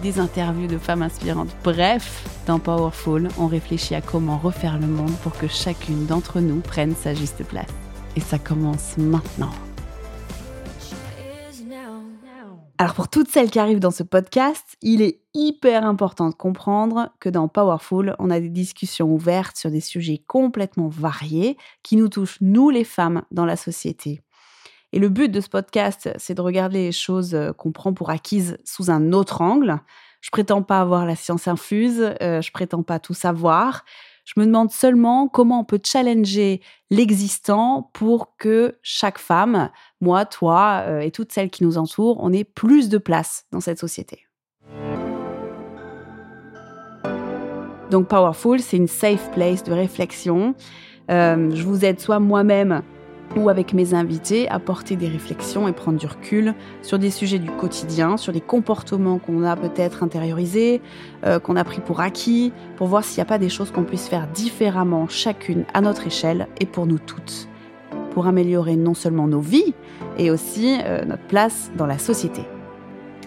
des interviews de femmes inspirantes. Bref, dans Powerful, on réfléchit à comment refaire le monde pour que chacune d'entre nous prenne sa juste place. Et ça commence maintenant. Alors pour toutes celles qui arrivent dans ce podcast, il est hyper important de comprendre que dans Powerful, on a des discussions ouvertes sur des sujets complètement variés qui nous touchent, nous les femmes, dans la société. Et le but de ce podcast, c'est de regarder les choses euh, qu'on prend pour acquises sous un autre angle. Je prétends pas avoir la science infuse, euh, je prétends pas tout savoir. Je me demande seulement comment on peut challenger l'existant pour que chaque femme, moi, toi euh, et toutes celles qui nous entourent, on ait plus de place dans cette société. Donc Powerful, c'est une safe place de réflexion. je vous aide soit moi-même ou avec mes invités à porter des réflexions et prendre du recul sur des sujets du quotidien, sur des comportements qu'on a peut-être intériorisés, euh, qu'on a pris pour acquis, pour voir s'il n'y a pas des choses qu'on puisse faire différemment chacune à notre échelle et pour nous toutes, pour améliorer non seulement nos vies et aussi euh, notre place dans la société.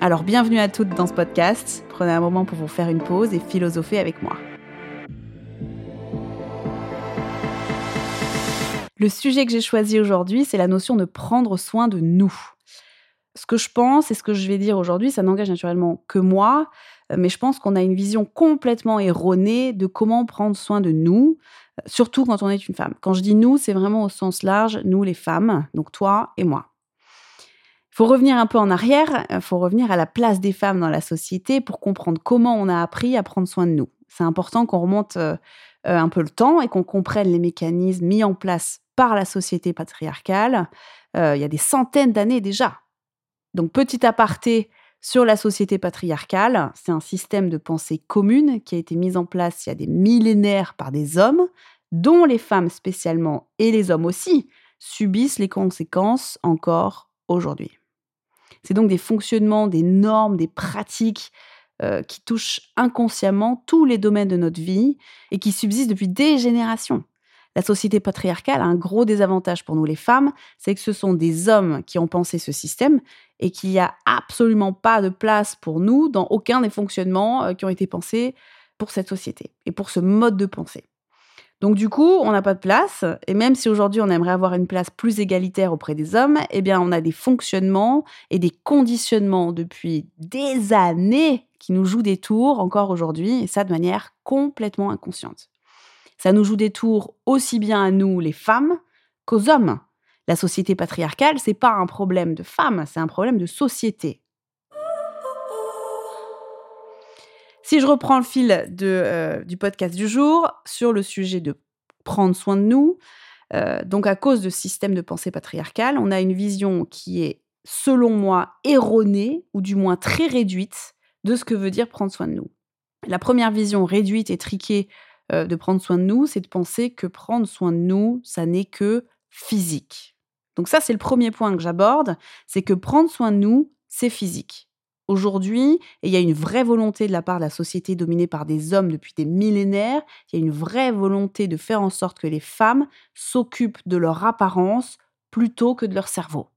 Alors bienvenue à toutes dans ce podcast, prenez un moment pour vous faire une pause et philosopher avec moi. Le sujet que j'ai choisi aujourd'hui, c'est la notion de prendre soin de nous. Ce que je pense et ce que je vais dire aujourd'hui, ça n'engage naturellement que moi, euh, mais je pense qu'on a une vision complètement erronée de comment prendre soin de nous, euh, surtout quand on est une femme. Quand je dis nous, c'est vraiment au sens large, nous les femmes, donc toi et moi. Il faut revenir un peu en arrière, il faut revenir à la place des femmes dans la société pour comprendre comment on a appris à prendre soin de nous. C'est important qu'on remonte euh, un peu le temps et qu'on comprenne les mécanismes mis en place par la société patriarcale euh, il y a des centaines d'années déjà. Donc petit aparté sur la société patriarcale, c'est un système de pensée commune qui a été mis en place il y a des millénaires par des hommes, dont les femmes spécialement et les hommes aussi subissent les conséquences encore aujourd'hui. C'est donc des fonctionnements, des normes, des pratiques euh, qui touchent inconsciemment tous les domaines de notre vie et qui subsistent depuis des générations la société patriarcale a un gros désavantage pour nous les femmes, c'est que ce sont des hommes qui ont pensé ce système et qu'il n'y a absolument pas de place pour nous dans aucun des fonctionnements euh, qui ont été pensés pour cette société et pour ce mode de pensée. Donc du coup, on n'a pas de place, et même si aujourd'hui on aimerait avoir une place plus égalitaire auprès des hommes, eh bien on a des fonctionnements et des conditionnements depuis des années qui nous jouent des tours encore aujourd'hui, et ça de manière complètement inconsciente. Ça nous joue des tours aussi bien à nous, les femmes, qu'aux hommes. La société patriarcale, c'est pas un problème de femmes, c'est un problème de société. Si je reprends le fil euh, du podcast du jour sur le sujet de prendre soin de nous, euh, donc à cause de ce système de pensée patriarcale, on a une vision qui est, selon moi, erronée, ou du moins très réduite, de ce que veut dire prendre soin de nous. La première vision réduite et triquée euh, de prendre soin de nous, c'est de penser que prendre soin de nous, ça n'est que physique. Donc ça, c'est le premier point que j'aborde, c'est que prendre soin de nous, c'est physique. Aujourd'hui, il y a une vraie volonté de la part de la société dominée par des hommes depuis des millénaires, il y a une vraie volonté de faire en sorte que les femmes s'occupent de leur apparence plutôt que de leur cerveau.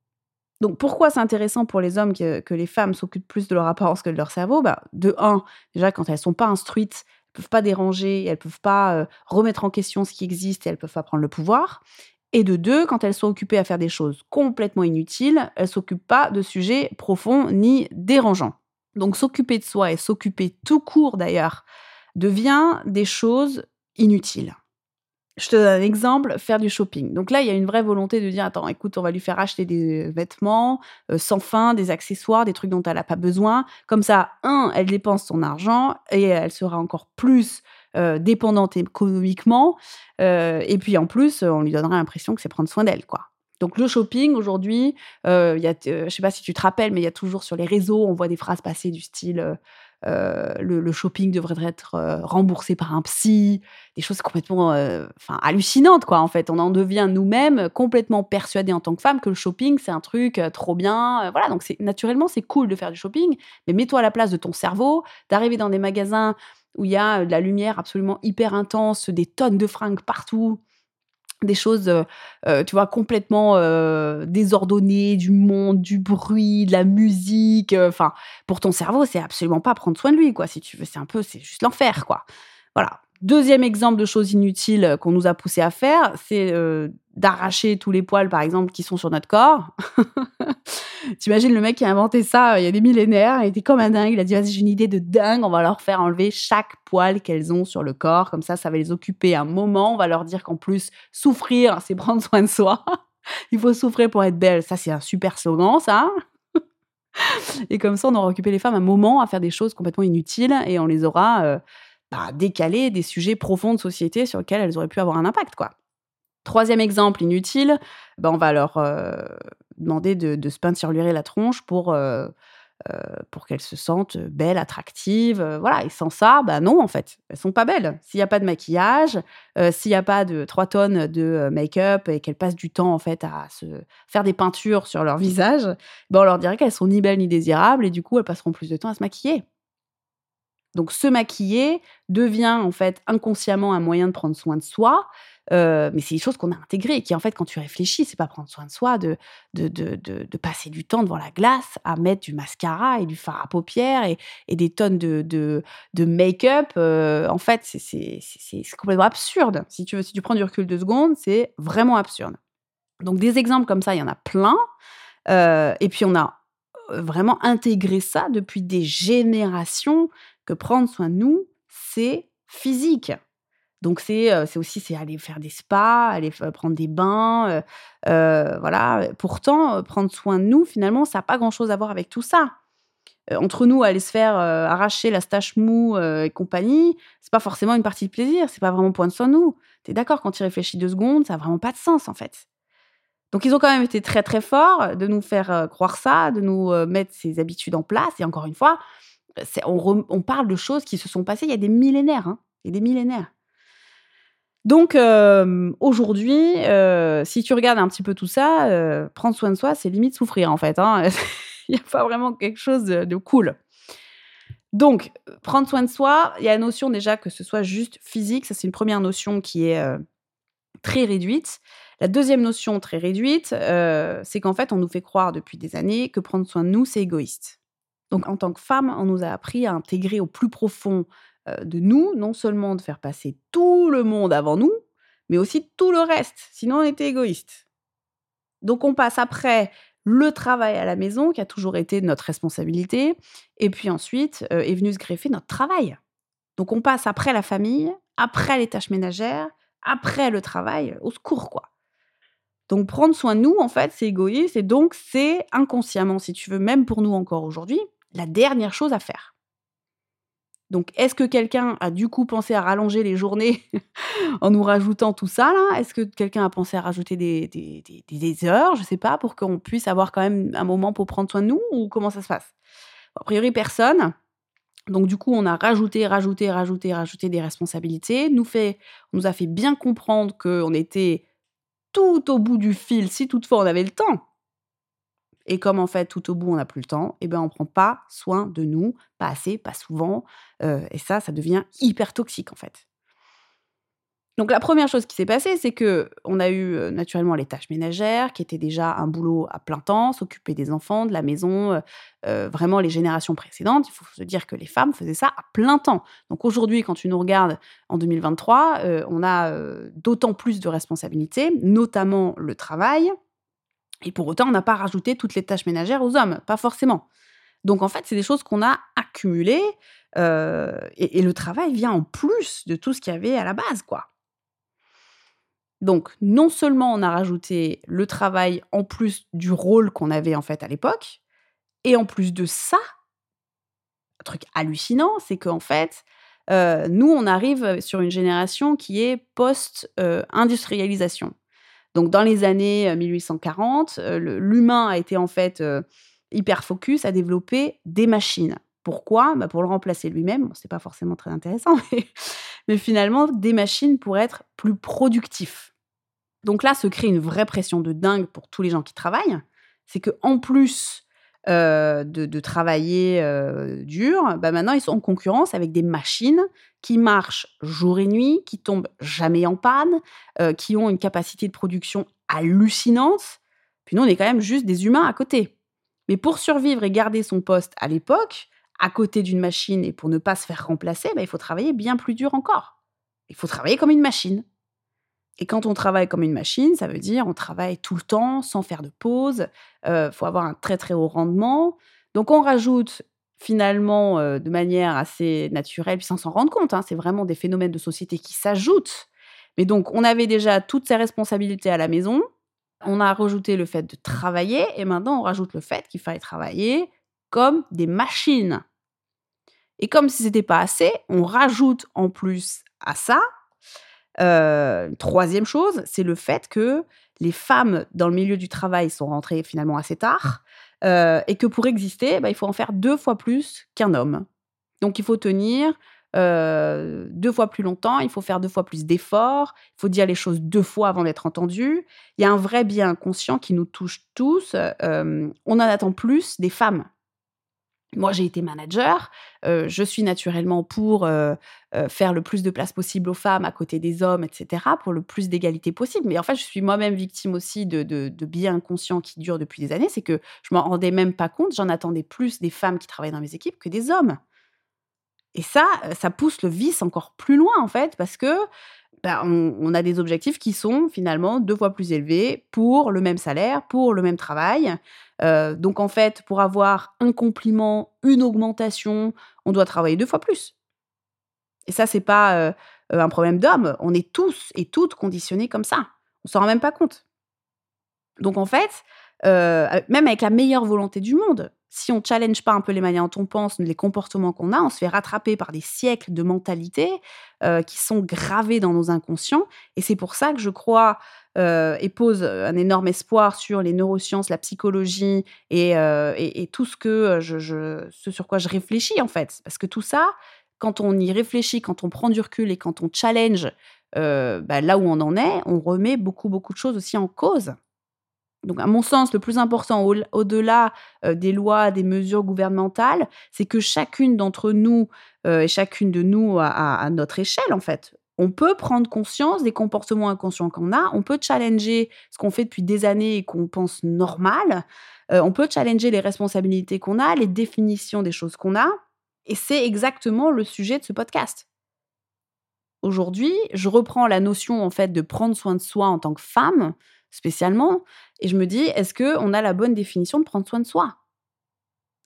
Donc pourquoi c'est intéressant pour les hommes que, les femmes s'occupent plus de leur apparence que de leur cerveau? Bah, De un, déjà quand elles ne sont pas instruites, peuvent pas déranger, elles peuvent pas euh, remettre en question ce qui existe et elles peuvent pas prendre le pouvoir. Et de deux, quand elles sont occupées à faire des choses complètement inutiles, elles s'occupent pas de sujets profonds ni dérangeants. Donc s'occuper de soi et s'occuper tout court d'ailleurs devient des choses inutiles. Je te donne un exemple, faire du shopping. Donc là, il y a une vraie volonté de dire, attends, écoute, on va lui faire acheter des vêtements euh, sans fin, des accessoires, des trucs dont elle n'a pas besoin. Comme ça, un, elle dépense son argent et elle sera encore plus euh, dépendante économiquement. Euh, et puis en plus, on lui donnera l'impression que c'est prendre soin d'elle, quoi. Donc le shopping aujourd'hui, euh, je sais pas si tu te rappelles, mais il y a toujours sur les réseaux, on voit des phrases passer du style euh, le, shopping devrait être euh, remboursé par un psy, des choses complètement euh, hallucinantes, quoi, en fait. On en devient nous-mêmes complètement persuadés en tant que femme que le shopping, c'est un truc trop bien. voilà, donc naturellement, c'est cool de faire du shopping, mais mets-toi à la place de ton cerveau, d'arriver dans des magasins où il y a de la lumière absolument hyper intense, des tonnes de fringues partout, des choses, euh, euh, tu vois, complètement euh, désordonnées, du monde, du bruit, de la musique. Enfin, pour ton cerveau, c'est absolument pas prendre soin de lui, quoi. Si tu veux, c'est un peu, c'est juste l'enfer, quoi. Voilà. Deuxième exemple de choses inutiles qu'on nous a poussé à faire, c'est d'arracher tous les poils, par exemple, qui sont sur notre corps. T'imagines le mec qui a inventé ça il y a des millénaires, il était comme un dingue, il a dit vas-y j'ai une idée de dingue, on va leur faire enlever chaque poil qu'elles ont sur le corps, comme ça ça va les occuper un moment, on va leur dire qu'en plus souffrir c'est prendre soin de soi, il faut souffrir pour être belle, ça c'est un super slogan ça. et comme ça on aura occupé les femmes un moment à faire des choses complètement inutiles et on les aura euh, bah, décalées des sujets profonds de société sur lesquels elles auraient pu avoir un impact quoi. Troisième exemple inutile, ben on va leur euh, demander de, de, se peinturer la tronche pour, euh, euh, pour qu'elles se sentent belles, attractives. voilà, et sans ça, ben non, en fait, elles sont pas belles. S'il n'y a pas de maquillage, s'il n'y a pas de 3 tonnes de make-up et qu'elles passent du temps, en fait, à se faire des peintures sur leur visage, ben on leur dirait qu'elles sont ni belles ni désirables et du coup, elles passeront plus de temps à se maquiller. Donc, se maquiller devient, en fait, inconsciemment un moyen de prendre soin de soi euh, mais c'est des choses qu'on a intégrées et qui, en fait, quand tu réfléchis, c'est pas prendre soin de soi, de, de, de, passer du temps devant la glace à mettre du mascara et du fard à paupières et, des tonnes de, de, make-up. Euh, en fait, c'est complètement absurde. Si tu, veux, si tu prends du recul de secondes, c'est vraiment absurde. Donc, des exemples comme ça, il y en a plein. Euh, et puis, on a vraiment intégré ça depuis des générations que prendre soin de nous, c'est physique. Donc c'est aussi c'est aller faire des spas, aller prendre des bains, voilà. Pourtant, prendre soin de nous, finalement, ça n'a pas grand-chose à voir avec tout ça. entre nous, aller se faire arracher la stache mou et compagnie, c'est pas forcément une partie de plaisir, c'est pas vraiment point de soin de nous. T'es d'accord quand tu réfléchis deux secondes, ça n'a vraiment pas de sens en fait. Donc ils ont quand même été très très forts de nous faire croire ça, de nous mettre ces habitudes en place. Et encore une fois, on, parle de choses qui se sont passées il y a des millénaires, hein, il y a des millénaires. Donc euh, aujourd'hui, euh, si tu regardes un petit peu tout ça, euh, prendre soin de soi, c'est limite souffrir en fait. Hein. il n'y a pas vraiment quelque chose de, cool. Donc, prendre soin de soi, il y a la notion déjà que ce soit juste physique, ça c'est une première notion qui est très réduite. La deuxième notion très réduite, c'est qu'en fait, on nous fait croire depuis des années que prendre soin de nous, c'est égoïste. Donc, en tant que femme, on nous a appris à intégrer au plus profond euh, de nous, non seulement de faire passer tout le monde avant nous, mais aussi tout le reste. Sinon, on était égoïste. Donc, on passe après le travail à la maison, qui a toujours été notre responsabilité, et puis ensuite euh, est venu se greffer notre travail. Donc, on passe après la famille, après les tâches ménagères, après le travail, au secours, quoi. Donc, prendre soin de nous, en fait, c'est égoïste, et donc, c'est inconsciemment, si tu veux, même pour nous encore aujourd'hui, la dernière chose à faire. Donc, est-ce que quelqu'un a du coup pensé à rallonger les journées en nous rajoutant tout ça là? Est-ce que quelqu'un a pensé à rajouter des, des, heures, je sais pas, pour qu'on puisse avoir quand même un moment pour prendre soin de nous ou comment ça se passe? A priori, personne. Donc du coup, on a rajouté, rajouté, rajouté, rajouté des responsabilités. Nous fait, on nous a fait bien comprendre qu'on était tout au bout du fil, si toutefois on avait le temps. Et comme en fait tout au bout on n'a plus le temps, eh ben on prend pas soin de nous, pas assez, pas souvent, euh, et ça, ça devient hyper toxique en fait. Donc la première chose qui s'est passée, c'est que on a eu euh, naturellement les tâches ménagères, qui étaient déjà un boulot à plein temps, s'occuper des enfants, de la maison, euh, vraiment les générations précédentes. Il faut se dire que les femmes faisaient ça à plein temps. Donc aujourd'hui, quand tu nous regardes en 2023, on a d'autant plus de responsabilités, notamment le travail, et pour autant, on n'a pas rajouté toutes les tâches ménagères aux hommes, pas forcément. Donc en fait, c'est des choses qu'on a accumulées euh, et, le travail vient en plus de tout ce qu'il y avait à la base, quoi. Donc, non seulement on a rajouté le travail en plus du rôle qu'on avait en fait à l'époque, et en plus de ça, un truc hallucinant, c'est qu'en fait, euh, nous, on arrive sur une génération qui est post-industrialisation. Donc, dans les années 1840, euh, euh, l'humain a été en fait hyper focus à développer des machines. Pourquoi? Bah Pour le remplacer lui-même. Bon, c'est pas forcément très intéressant, mais, finalement, des machines pour être plus productifs. Donc là, se crée une vraie pression de dingue pour tous les gens qui travaillent. C'est que en plus euh, de, travailler euh, dur, bah maintenant ils sont en concurrence avec des machines qui marchent jour et nuit, qui tombent jamais en panne, euh, qui ont une capacité de production hallucinante. Puis nous, on est quand même juste des humains à côté. Mais pour survivre et garder son poste à l'époque, à côté d'une machine et pour ne pas se faire remplacer, bah, il faut travailler bien plus dur encore. Il faut travailler comme une machine. Et quand on travaille comme une machine, ça veut dire on travaille tout le temps sans faire de pause. Il euh, faut avoir un très très haut rendement. Donc on rajoute finalement euh, de manière assez naturelle, puis sans s'en rendre compte. Hein, c'est vraiment des phénomènes de société qui s'ajoutent. Mais donc on avait déjà toutes ces responsabilités à la maison. On a rajouté le fait de travailler et maintenant on rajoute le fait qu'il fallait travailler comme des machines. Et comme si ce n'était pas assez, on rajoute en plus à ça, euh, troisième chose, c'est le fait que les femmes dans le milieu du travail sont rentrées finalement assez tard euh, et que pour exister, bah, il faut en faire deux fois plus qu'un homme. Donc il faut tenir euh, deux fois plus longtemps, il faut faire deux fois plus d'efforts, il faut dire les choses deux fois avant d'être entendu. Il y a un vrai bien conscient qui nous touche tous. on en attend plus des femmes moi, j'ai été manager. Euh, je suis naturellement pour euh, euh, faire le plus de place possible aux femmes à côté des hommes, etc., pour le plus d'égalité possible. Mais en fait, je suis moi-même victime aussi de, de, de biais inconscients qui durent depuis des années. C'est que je m'en rendais même pas compte. J'en attendais plus des femmes qui travaillaient dans mes équipes que des hommes. Et ça, ça pousse le vice encore plus loin, en fait, parce que ben, on, a des objectifs qui sont finalement deux fois plus élevés pour le même salaire, pour le même travail. Euh, donc en fait, pour avoir un compliment, une augmentation, on doit travailler deux fois plus. Et ça, c'est pas euh, un problème d'homme. On est tous et toutes conditionnés comme ça. On s'en rend même pas compte. Donc en fait, euh, même avec la meilleure volonté du monde, si on challenge pas un peu les manières dont on pense, les comportements qu'on a, on se fait rattraper par des siècles de mentalités euh, qui sont gravées dans nos inconscients. Et c'est pour ça que je crois euh, et pose un énorme espoir sur les neurosciences, la psychologie et, euh, tout ce que je, ce sur quoi je réfléchis en fait. Parce que tout ça, quand on y réfléchit, quand on prend du recul et quand on challenge bah, là où on en est, on remet beaucoup beaucoup de choses aussi en cause. Donc, à mon sens, le plus important au-delà euh, des lois, des mesures gouvernementales, c'est que chacune d'entre nous euh, et chacune de nous à, notre échelle, en fait, on peut prendre conscience des comportements inconscients qu'on a, on peut challenger ce qu'on fait depuis des années et qu'on pense normal, euh, on peut challenger les responsabilités qu'on a, les définitions des choses qu'on a, et c'est exactement le sujet de ce podcast. Aujourd'hui, je reprends la notion en fait de prendre soin de soi en tant que femme, spécialement. Et je me dis, est-ce qu'on a la bonne définition de prendre soin de soi?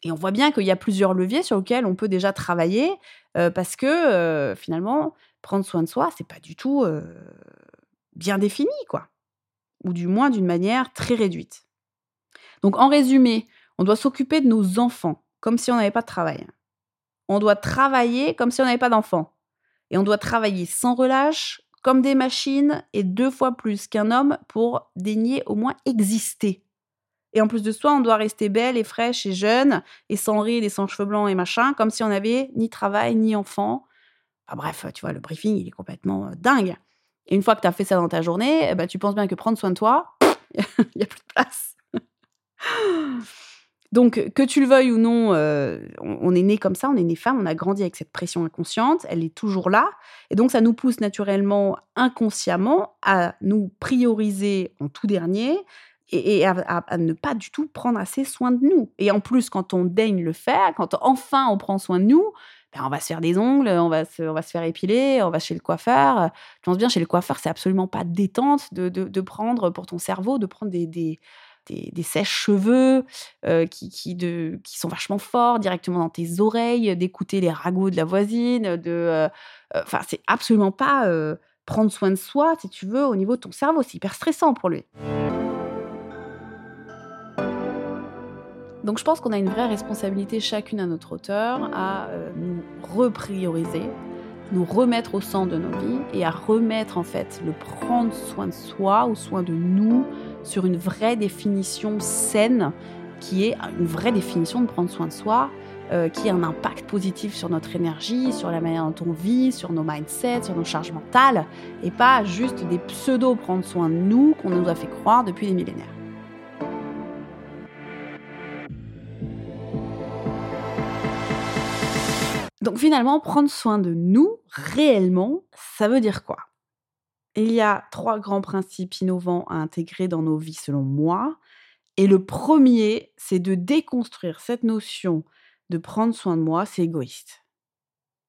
Et on voit bien qu'il y a plusieurs leviers sur lesquels on peut déjà travailler euh, parce que euh, finalement, prendre soin de soi, c'est pas du tout euh, bien défini, quoi. Ou du moins d'une manière très réduite. Donc en résumé, on doit s'occuper de nos enfants comme si on n'avait pas de travail. On doit travailler comme si on n'avait pas d'enfants. Et on doit travailler sans relâche, comme des machines et deux fois plus qu'un homme pour daigner au moins exister. Et en plus de soi, on doit rester belle et fraîche et jeune et sans rire et sans cheveux blancs et machin, comme si on n'avait ni travail ni enfant. Enfin bref, tu vois, le briefing, il est complètement euh, dingue. Et une fois que tu as fait ça dans ta journée, eh ben, tu penses bien que prendre soin de toi, il n'y a plus de place. Donc, que tu le veuilles ou non, euh, on, est né comme ça, on est né femme, on a grandi avec cette pression inconsciente, elle est toujours là. Et donc, ça nous pousse naturellement, inconsciemment, à nous prioriser en tout dernier et, à, ne pas du tout prendre assez soin de nous. Et en plus, quand on daigne le faire, quand enfin on prend soin de nous, ben on va se faire des ongles, on va se, on va se faire épiler, on va chez le coiffeur. Je pense bien, chez le coiffeur, c'est absolument pas détente de, de, prendre pour ton cerveau, de prendre des, des des, sèches-cheveux euh, qui, qui, de, qui sont vachement forts directement dans tes oreilles, d'écouter les ragots de la voisine. de euh, euh, Enfin, c'est absolument pas prendre soin de soi, si tu veux, au niveau de ton cerveau. C'est hyper stressant pour lui. Donc je pense qu'on a une vraie responsabilité chacune à notre hauteur à nous reprioriser, nous remettre au centre de nos vies et à remettre en fait le prendre soin de soi ou soin de nous sur une vraie définition saine qui est une vraie définition de prendre soin de soi, euh, qui a un impact positif sur notre énergie, sur la manière dont on vit, sur nos mindsets, sur nos charges mentales, et pas juste des pseudo prendre soin de nous qu'on nous a fait croire depuis des millénaires. Donc finalement, prendre soin de nous, réellement, ça veut dire quoi? Il y a trois grands principes innovants à intégrer dans nos vies selon moi. Et le premier, c'est de déconstruire cette notion de prendre soin de moi, c'est égoïste.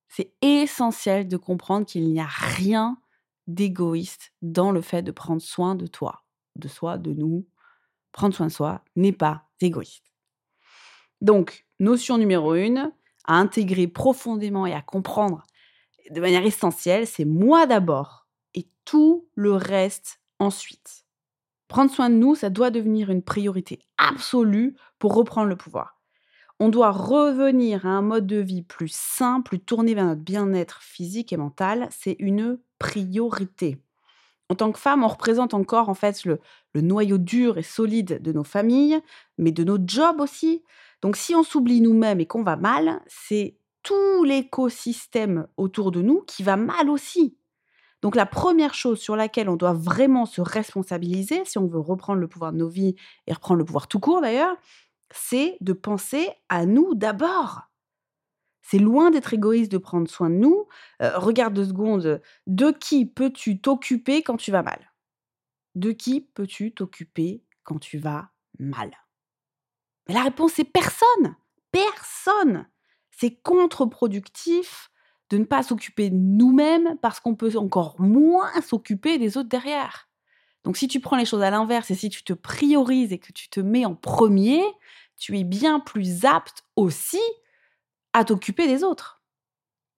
C'est essentiel de comprendre qu'il n'y a rien d'égoïste dans le fait de prendre soin de toi, de soi, de nous. Prendre soin de soi n'est pas égoïste. Donc, notion numéro une, à intégrer profondément et à comprendre de manière essentielle, c'est moi d'abord et tout le reste ensuite. Prendre soin de nous, ça doit devenir une priorité absolue pour reprendre le pouvoir. On doit revenir à un mode de vie plus sain, plus tourné vers notre bien-être physique et mental. C'est une priorité. En tant que femme, on représente encore en fait le, le noyau dur et solide de nos familles, mais de nos jobs aussi. Donc si on s'oublie nous-mêmes et qu'on va mal, c'est tout l'écosystème autour de nous qui va mal aussi. Donc la première chose sur laquelle on doit vraiment se responsabiliser, si on veut reprendre le pouvoir de nos vies et reprendre le pouvoir tout court d'ailleurs, c'est de penser à nous d'abord. C'est loin d'être égoïste de prendre soin de nous. Euh, regarde deux secondes, de qui peux-tu t'occuper quand tu vas mal? De qui peux-tu t'occuper quand tu vas mal? Mais la réponse est personne. Personne. C'est contre-productif de ne pas s'occuper nous-mêmes parce qu'on peut encore moins s'occuper des autres derrière. Donc si tu prends les choses à l'inverse et si tu te priorises et que tu te mets en premier, tu es bien plus apte aussi à t'occuper des autres.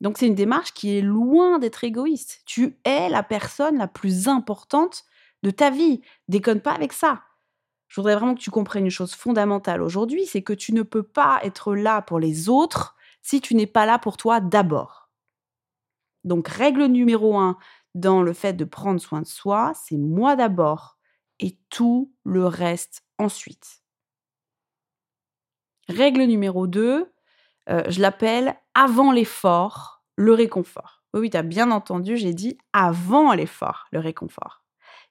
Donc c'est une démarche qui est loin d'être égoïste. Tu es la personne la plus importante de ta vie. Déconne pas avec ça je voudrais vraiment que tu comprennes une chose fondamentale aujourd'hui, c'est que tu ne peux pas être là pour les autres si tu n'es pas là pour toi d'abord. Donc règle numéro un dans le fait de prendre soin de soi, c'est moi d'abord et tout le reste ensuite. Règle numéro 2, euh, je l'appelle avant l'effort, le réconfort. Oui, oui, tu as bien entendu, j'ai dit avant l'effort, le réconfort.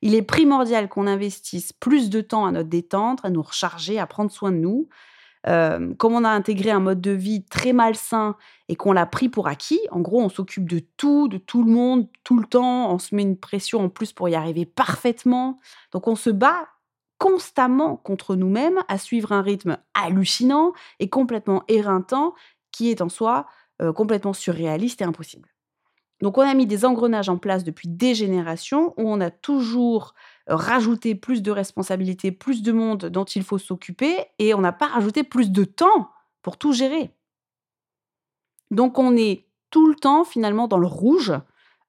Il est primordial qu'on investisse plus de temps à notre détente, à nous recharger, à prendre soin de nous. Euh, comme on a intégré un mode de vie très malsain et qu'on l'a pris pour acquis, en gros, on s'occupe de tout, de tout le monde, tout le temps, on se met une pression en plus pour y arriver parfaitement. Donc on se bat constamment contre nous-mêmes à suivre un rythme hallucinant et complètement éreintant qui est en soi euh, complètement surréaliste et impossible. Donc on a mis des engrenages en place depuis des générations où on a toujours rajouté plus de responsabilités, plus de monde dont il faut s'occuper et on n'a pas rajouté plus de temps pour tout gérer. Donc on est tout le temps finalement dans le rouge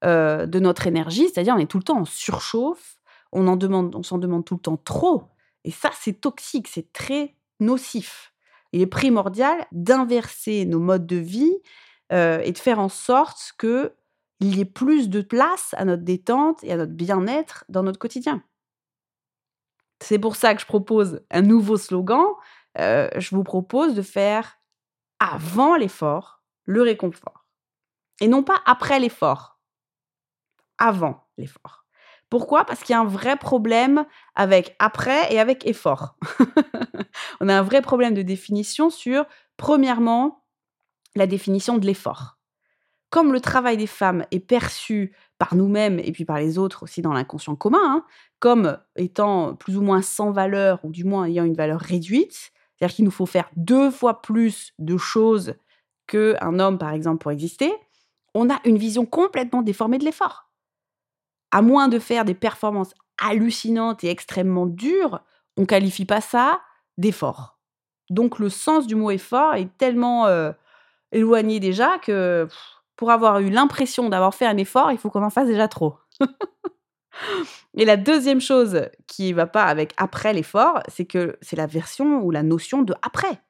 de notre énergie, c'est-à-dire on est tout le temps en surchauffe, on en demande, on s'en demande tout le temps trop et ça c'est toxique, c'est très nocif. Il est primordial d'inverser nos modes de vie et de faire en sorte que il y ait plus de place à notre détente et à notre bien-être dans notre quotidien. C'est pour ça que je propose un nouveau slogan. Euh, je vous propose de faire avant l'effort le réconfort. Et non pas après l'effort. Avant l'effort. Pourquoi? Parce qu'il y a un vrai problème avec après et avec effort. On a un vrai problème de définition sur, premièrement, la définition de l'effort comme le travail des femmes est perçu par nous-mêmes et puis par les autres aussi dans l'inconscient commun, hein, comme étant plus ou moins sans valeur ou du moins ayant une valeur réduite, c'est-à-dire qu'il nous faut faire deux fois plus de choses qu'un homme, par exemple, pour exister, on a une vision complètement déformée de l'effort. À moins de faire des performances hallucinantes et extrêmement dures, on qualifie pas ça d'effort. Donc le sens du mot effort est tellement euh, éloigné déjà que pour avoir eu l'impression d'avoir fait un effort, il faut qu'on en fasse déjà trop. Et la deuxième chose qui va pas avec après l'effort, c'est que c'est la version ou la notion de après.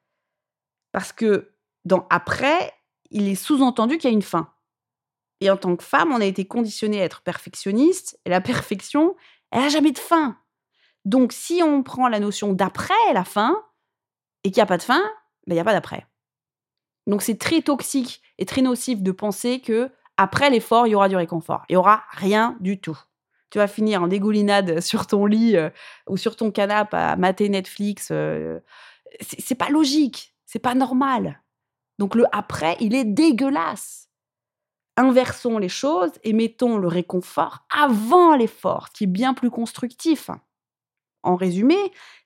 Parce que dans après, il est sous-entendu qu'il y a une fin. Et en tant que femme, on a été conditionné à être perfectionniste, et la perfection, elle n'a jamais de fin. Donc si on prend la notion d'après la fin, et qu'il n'y a pas de fin, ben, il n'y a pas d'après. Donc c'est très toxique et très nocif de penser que après l'effort, il y aura du réconfort. Il n'y aura rien du tout. Tu vas finir en dégoulinade sur ton lit euh, ou sur ton canapé à mater Netflix. Euh, c'est pas logique, c'est pas normal. Donc le après, il est dégueulasse. Inversons les choses et mettons le réconfort avant l'effort, qui est bien plus constructif. En résumé,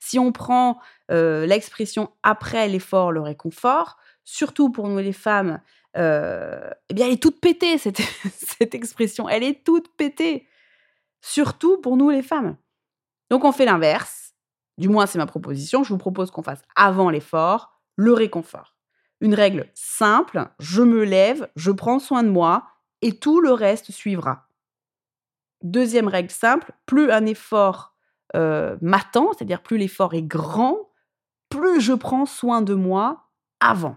si on prend euh, l'expression après l'effort, le réconfort, surtout pour nous les femmes, euh, eh bien, elle est toute pétée, cette, cette expression. Elle est toute pétée. Surtout pour nous les femmes. Donc, on fait l'inverse. Du moins, c'est ma proposition. Je vous propose qu'on fasse avant l'effort, le réconfort. Une règle simple, je me lève, je prends soin de moi et tout le reste suivra. Deuxième règle simple, plus un effort euh, m'attend, c'est-à-dire plus l'effort est grand, plus je prends soin de moi avant.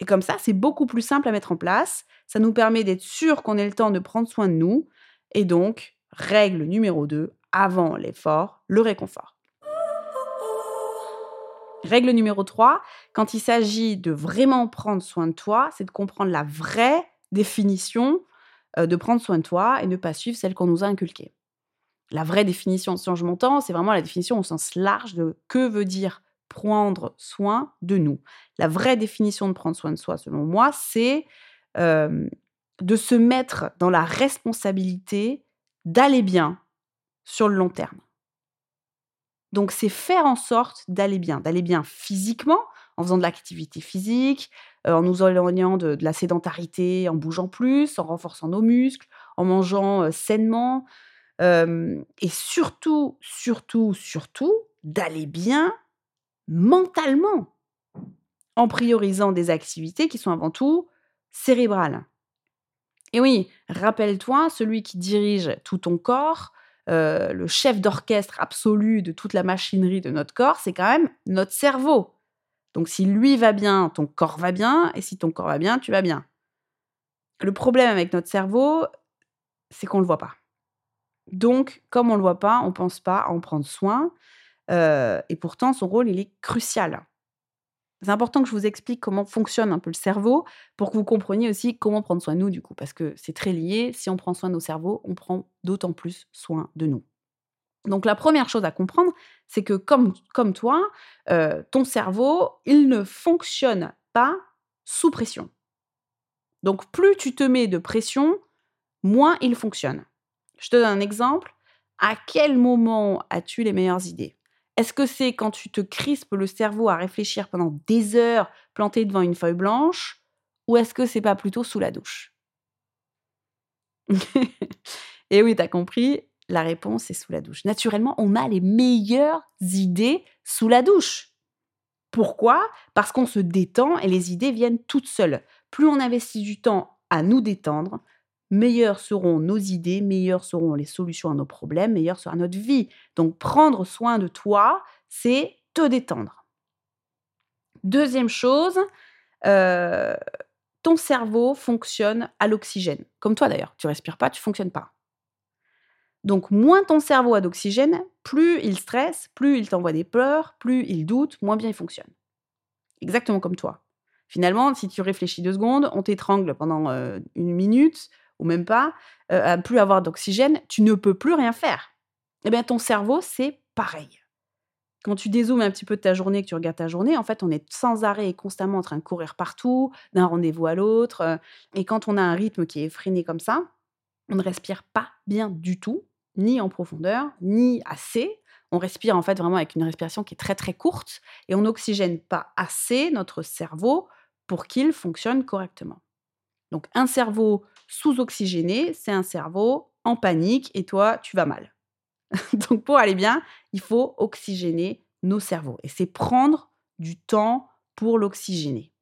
Et comme ça, c'est beaucoup plus simple à mettre en place. Ça nous permet d'être sûr qu'on ait le temps de prendre soin de nous. Et donc, règle numéro 2, avant l'effort, le réconfort. Règle numéro 3, quand il s'agit de vraiment prendre soin de toi, c'est de comprendre la vraie définition euh, de prendre soin de toi et ne pas suivre celle qu'on nous a inculquée. La vraie définition, si je m'entends, c'est vraiment la définition au sens large de que veut dire prendre soin de nous. La vraie définition de prendre soin de soi, selon moi, c'est de se mettre dans la responsabilité d'aller bien sur le long terme. Donc c'est faire en sorte d'aller bien, d'aller bien physiquement, en faisant de l'activité physique, en nous éloignant de, la sédentarité, en bougeant plus, en renforçant nos muscles, en mangeant sainement, et surtout, surtout, surtout, d'aller bien mentalement, en priorisant des activités qui sont avant tout cérébrales. Et oui, rappelle-toi, celui qui dirige tout ton corps, euh, le chef d'orchestre absolu de toute la machinerie de notre corps, c'est quand même notre cerveau. Donc si lui va bien, ton corps va bien, et si ton corps va bien, tu vas bien. Le problème avec notre cerveau, c'est qu'on ne le voit pas. Donc, comme on ne le voit pas, on ne pense pas à en prendre soin. Euh, et pourtant, son rôle, il est crucial. C'est important que je vous explique comment fonctionne un peu le cerveau pour que vous compreniez aussi comment prendre soin de nous, du coup, parce que c'est très lié. Si on prend soin de nos cerveaux, on prend d'autant plus soin de nous. Donc la première chose à comprendre, c'est que comme, comme toi, euh, ton cerveau, il ne fonctionne pas sous pression. Donc plus tu te mets de pression, moins il fonctionne. Je te donne un exemple. À quel moment as-tu les meilleures idées? Est-ce que c'est quand tu te crispes le cerveau à réfléchir pendant des heures planté devant une feuille blanche Ou est-ce que c'est pas plutôt sous la douche? Et oui, tu as compris, la réponse est sous la douche. Naturellement, on a les meilleures idées sous la douche. Pourquoi? Parce qu'on se détend et les idées viennent toutes seules. Plus on investit du temps à nous détendre, meilleures seront nos idées, meilleures seront les solutions à nos problèmes, meilleure sera notre vie. Donc prendre soin de toi, c'est te détendre. Deuxième chose, euh, ton cerveau fonctionne à l'oxygène. Comme toi d'ailleurs, tu respires pas, tu fonctionnes pas. Donc moins ton cerveau a d'oxygène, plus il stresse, plus il t'envoie des pleurs, plus il doute, moins bien il fonctionne. Exactement comme toi. Finalement, si tu réfléchis deux secondes, on t'étrangle pendant euh, une minute, ou même pas, à plus avoir d'oxygène, tu ne peux plus rien faire. Eh bien, ton cerveau, c'est pareil. Quand tu dézoomes un petit peu de ta journée, que tu regardes ta journée, en fait, on est sans arrêt et constamment en train de courir partout, d'un rendez-vous à l'autre. Et quand on a un rythme qui est effréné comme ça, on ne respire pas bien du tout, ni en profondeur, ni assez. On respire en fait vraiment avec une respiration qui est très très courte et on n'oxygène pas assez notre cerveau pour qu'il fonctionne correctement. Donc un cerveau sous-oxygéné, c'est un cerveau en panique et toi, tu vas mal. Donc pour aller bien, il faut oxygéner nos cerveaux. Et c'est prendre du temps pour l'oxygéner.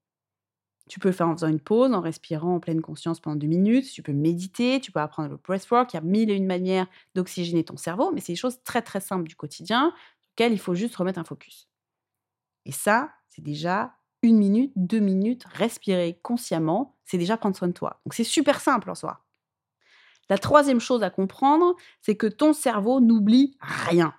Tu peux le faire en faisant une pause, en respirant en pleine conscience pendant deux minutes. Tu peux méditer, tu peux apprendre le breathwork. Il y a mille et une manières d'oxygéner ton cerveau, mais c'est des choses très très simples du quotidien auxquelles il faut juste remettre un focus. Et ça, c'est déjà une minute, deux minutes, respirer consciemment, c'est déjà prendre soin de toi. Donc c'est super simple en soi. La troisième chose à comprendre, c'est que ton cerveau n'oublie rien.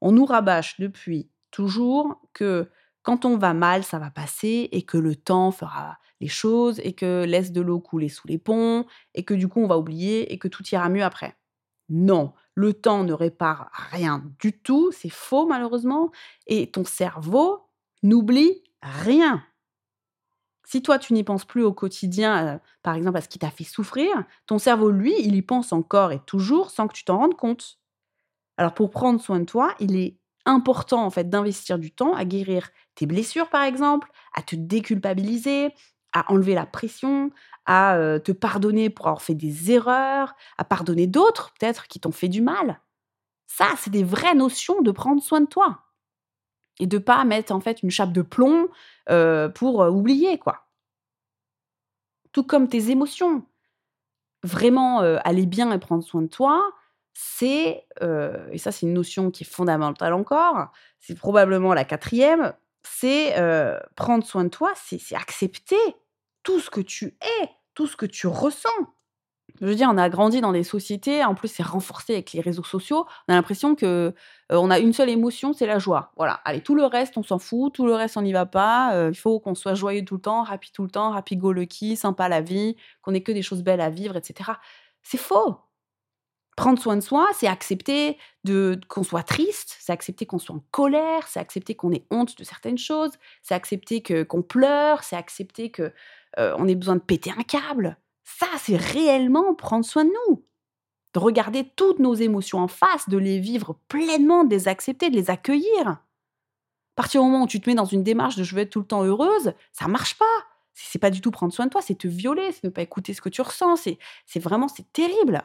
On nous rabâche depuis toujours que quand on va mal, ça va passer et que le temps fera les choses et que laisse de l'eau couler sous les ponts et que du coup on va oublier et que tout ira mieux après. Non, le temps ne répare rien du tout, c'est faux malheureusement, et ton cerveau n'oublie rien. Si toi, tu n'y penses plus au quotidien, euh, par exemple à ce qui t'a fait souffrir, ton cerveau, lui, il y pense encore et toujours sans que tu t'en rendes compte. Alors pour prendre soin de toi, il est important en fait d'investir du temps à guérir tes blessures par exemple, à te déculpabiliser, à enlever la pression, à euh, te pardonner pour avoir fait des erreurs, à pardonner d'autres peut-être qui t'ont fait du mal. Ça, c'est des vraies notions de prendre soin de toi et de pas mettre en fait une chape de plomb pour oublier quoi. Tout comme tes émotions. Vraiment aller bien et prendre soin de toi, c'est et ça c'est une notion qui est fondamentale encore. C'est probablement la quatrième. C'est prendre soin de toi, c'est accepter tout ce que tu es, tout ce que tu ressens. Je veux dire, on a grandi dans des sociétés, en plus c'est renforcé avec les réseaux sociaux. On a l'impression que euh, on a une seule émotion, c'est la joie. Voilà. Allez, tout le reste, on s'en fout, tout le reste, on n'y va pas. Euh, il faut qu'on soit joyeux tout le temps, happy tout le temps, happy go lucky, sympa la vie, qu'on ait que des choses belles à vivre, etc. C'est faux. Prendre soin de soi, c'est accepter de qu'on soit triste, c'est accepter qu'on soit en colère, c'est accepter qu'on ait honte de certaines choses, c'est accepter que qu'on pleure, c'est accepter que euh, on ait besoin de péter un câble. Ça, c'est réellement prendre soin de nous. De regarder toutes nos émotions en face, de les vivre pleinement, de les accepter, de les accueillir. À partir du moment où tu te mets dans une démarche de je veux être tout le temps heureuse, ça marche pas. C'est pas du tout prendre soin de toi, c'est te violer, c'est ne pas écouter ce que tu ressens, c'est vraiment, c'est terrible.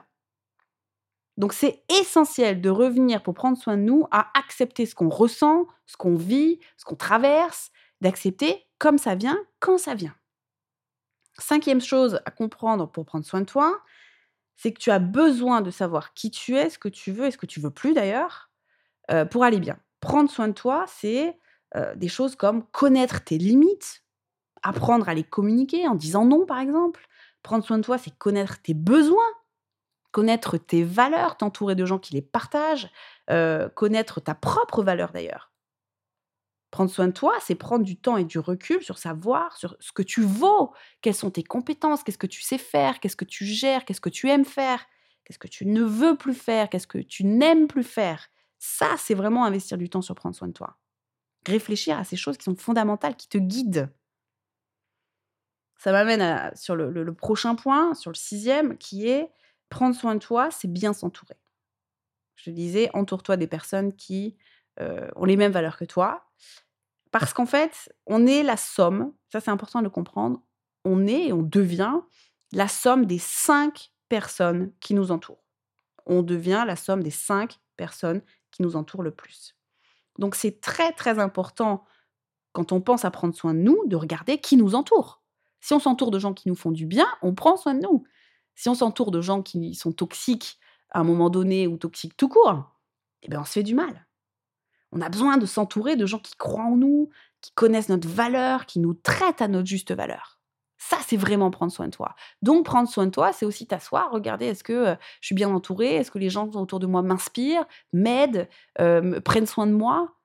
Donc c'est essentiel de revenir pour prendre soin de nous à accepter ce qu'on ressent, ce qu'on vit, ce qu'on traverse, d'accepter comme ça vient, quand ça vient. Cinquième chose à comprendre pour prendre soin de toi, c'est que tu as besoin de savoir qui tu es, ce que tu veux et ce que tu veux plus d'ailleurs, euh, pour aller bien. Prendre soin de toi, c'est euh, des choses comme connaître tes limites, apprendre à les communiquer en disant non par exemple. Prendre soin de toi, c'est connaître tes besoins, connaître tes valeurs, t'entourer de gens qui les partagent, euh, connaître ta propre valeur d'ailleurs. Prendre soin de toi, c'est prendre du temps et du recul sur savoir, sur ce que tu vaux, quelles sont tes compétences, qu'est-ce que tu sais faire, qu'est-ce que tu gères, qu'est-ce que tu aimes faire, qu'est-ce que tu ne veux plus faire, qu'est-ce que tu n'aimes plus faire? Ça, c'est vraiment investir du temps sur prendre soin de toi. Réfléchir à ces choses qui sont fondamentales, qui te guident. Ça m'amène sur le prochain point, sur le sixième, qui est prendre soin de toi, c'est bien s'entourer. Je disais, entoure-toi des personnes qui euh, ont les mêmes valeurs que toi. Parce qu'en fait, on est la somme, ça c'est important de le comprendre, on est et on devient la somme des cinq personnes qui nous entourent. On devient la somme des cinq personnes qui nous entourent le plus. Donc c'est très très important quand on pense à prendre soin de nous, de regarder qui nous entoure. Si on s'entoure de gens qui nous font du bien, on prend soin de nous. Si on s'entoure de gens qui sont toxiques à un moment donné ou toxiques tout court, eh bien on se fait du mal. On a besoin de s'entourer de gens qui croient en nous, qui connaissent notre valeur, qui nous traitent à notre juste valeur. Ça, c'est vraiment prendre soin de toi. Donc, prendre soin de toi, c'est aussi t'asseoir, regarder est-ce que euh, je suis bien entourée, est-ce que les gens autour de moi m'inspirent, m'aident, euh, prennent soin de moi?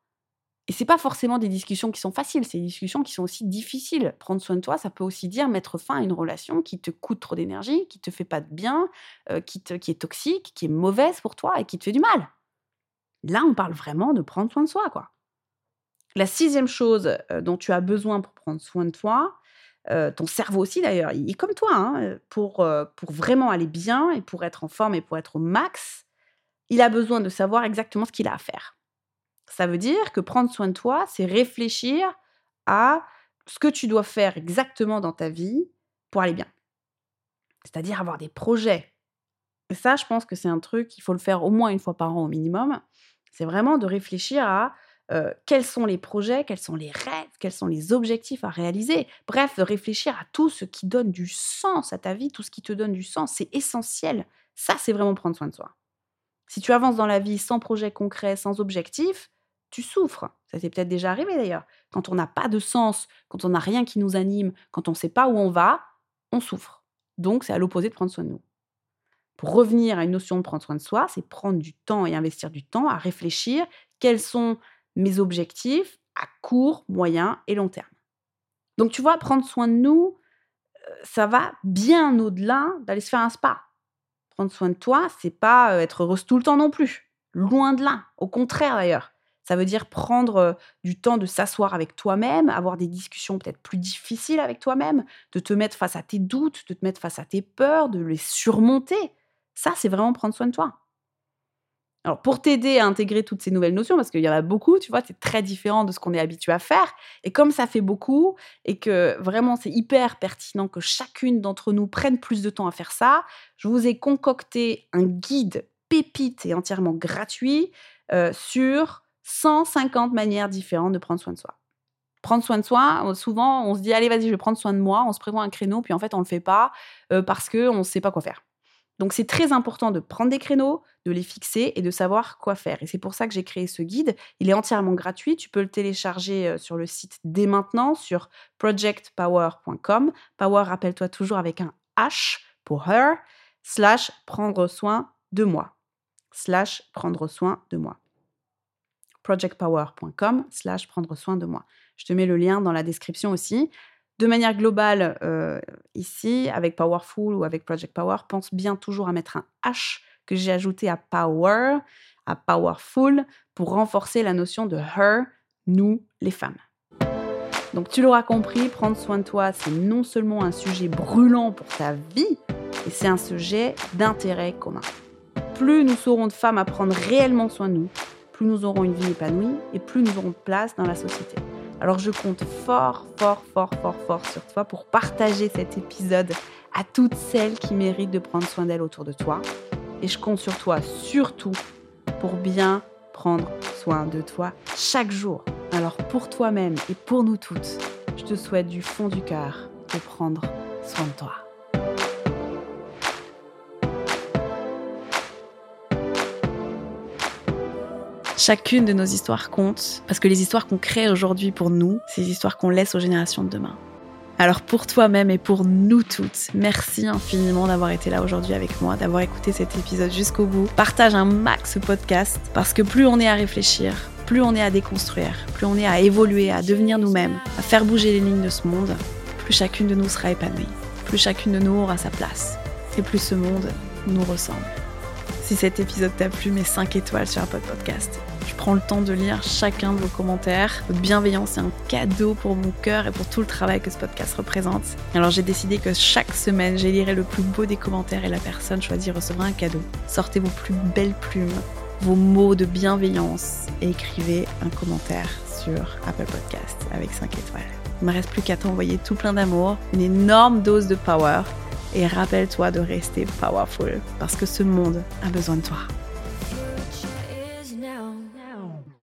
Et c'est pas forcément des discussions qui sont faciles, c'est des discussions qui sont aussi difficiles. Prendre soin de toi, ça peut aussi dire mettre fin à une relation qui te coûte trop d'énergie, qui te fait pas de bien, euh, qui, qui est toxique, qui est mauvaise pour toi et qui te fait du mal. Là, on parle vraiment de prendre soin de soi, quoi. La sixième chose euh, dont tu as besoin pour prendre soin de toi, euh, ton cerveau aussi d'ailleurs, il est comme toi, hein, pour, euh, pour vraiment aller bien et pour être en forme et pour être au max, il a besoin de savoir exactement ce qu'il a à faire. Ça veut dire que prendre soin de toi, c'est réfléchir à ce que tu dois faire exactement dans ta vie pour aller bien. C'est-à-dire avoir des projets. Et ça, je pense que c'est un truc, il faut le faire au moins une fois par an au minimum c'est vraiment de réfléchir à quels sont les projets, quels sont les rêves, quels sont les objectifs à réaliser. Bref, de réfléchir à tout ce qui donne du sens à ta vie, tout ce qui te donne du sens, c'est essentiel. Ça, c'est vraiment prendre soin de soi. Si tu avances dans la vie sans projet concret, sans objectif, tu souffres. Ça t'est peut-être déjà arrivé d'ailleurs. Quand on n'a pas de sens, quand on n'a rien qui nous anime, quand on ne sait pas où on va, on souffre. Donc, c'est à l'opposé de prendre soin de nous. Pour revenir à une notion de prendre soin de soi, c'est prendre du temps et investir du temps à réfléchir quels sont mes objectifs à court, moyen et long terme. Donc, tu vois, prendre soin de nous, euh, ça va bien au-delà d'aller se faire un spa. Prendre soin de toi, c'est pas être heureuse tout le temps non plus. Loin de là. Au contraire d'ailleurs. Ça veut dire prendre du temps de s'asseoir avec toi-même, avoir des discussions peut-être plus difficiles avec toi-même, de te mettre face à tes doutes, de te mettre face à tes peurs, de les surmonter. Ça, c'est vraiment prendre soin de toi. Alors, pour t'aider à intégrer toutes ces nouvelles notions, parce qu'il y en a beaucoup, tu vois, c'est très différent de ce qu'on est habitué à faire. Et comme ça fait beaucoup et que vraiment c'est hyper pertinent que chacune d'entre nous prenne plus de temps à faire ça, je vous ai concocté un guide pépite et entièrement gratuit sur 150 manières différentes de prendre soin de soi. Prendre soin de soi, souvent on se dit allez vas-y je vais prendre soin de moi, on se prévoit un créneau puis en fait on le fait pas parce que on ne sait pas quoi faire. Donc c'est très important de prendre des créneaux, de les fixer et de savoir quoi faire. Et c'est pour ça que j'ai créé ce guide. Il est entièrement gratuit. Tu peux le télécharger euh, sur le site dès maintenant sur projectpower.com. Power, rappelle-toi toujours avec un H pour her, slash prendre soin de moi. Slash prendre soin de moi. projectpower.com slash prendre soin de moi. Je te mets le lien dans la description aussi. De manière globale, euh, ici, avec Powerful ou avec Project Power, pense bien toujours à mettre un H que j'ai ajouté à Power, à Powerful, pour renforcer la notion de her, nous, les femmes. Donc tu l'auras compris, prendre soin de toi, c'est non seulement un sujet brûlant pour ta vie, et c'est un sujet d'intérêt commun. Plus nous serons de femmes à prendre réellement soin de nous, plus nous aurons une vie épanouie et plus nous aurons place dans la société. Alors je compte fort, fort, fort, fort, fort sur toi pour partager cet épisode à toutes celles qui méritent de prendre soin d'elles autour de toi. Et je compte sur toi surtout pour bien prendre soin de toi chaque jour. Alors pour toi-même et pour nous toutes, je te souhaite du fond du cœur de prendre soin de toi. Chacune de nos histoires compte, parce que les histoires qu'on crée aujourd'hui pour nous, c'est les histoires qu'on laisse aux générations de demain. Alors pour toi-même et pour nous toutes, merci infiniment d'avoir été là aujourd'hui avec moi, d'avoir écouté cet épisode jusqu'au bout. Partage un max ce podcast, parce que plus on est à réfléchir, plus on est à déconstruire, plus on est à évoluer, à devenir nous-mêmes, à faire bouger les lignes de ce monde, plus chacune de nous sera épanouie, plus chacune de nous aura sa place, et plus ce monde nous ressemble. Si cet épisode t'a plu, mets 5 étoiles sur Apple Podcast. Je prends le temps de lire chacun de vos commentaires. Votre bienveillance est un cadeau pour mon cœur et pour tout le travail que ce podcast représente. Alors j'ai décidé que chaque semaine, j'élirai le plus beau des commentaires et la personne choisie recevra un cadeau. Sortez vos plus belles plumes, vos mots de bienveillance et écrivez un commentaire sur Apple Podcast avec 5 étoiles. Il me reste plus qu'à t'envoyer tout plein d'amour, une énorme dose de power et rappelle-toi de rester powerful parce que ce monde a besoin de toi.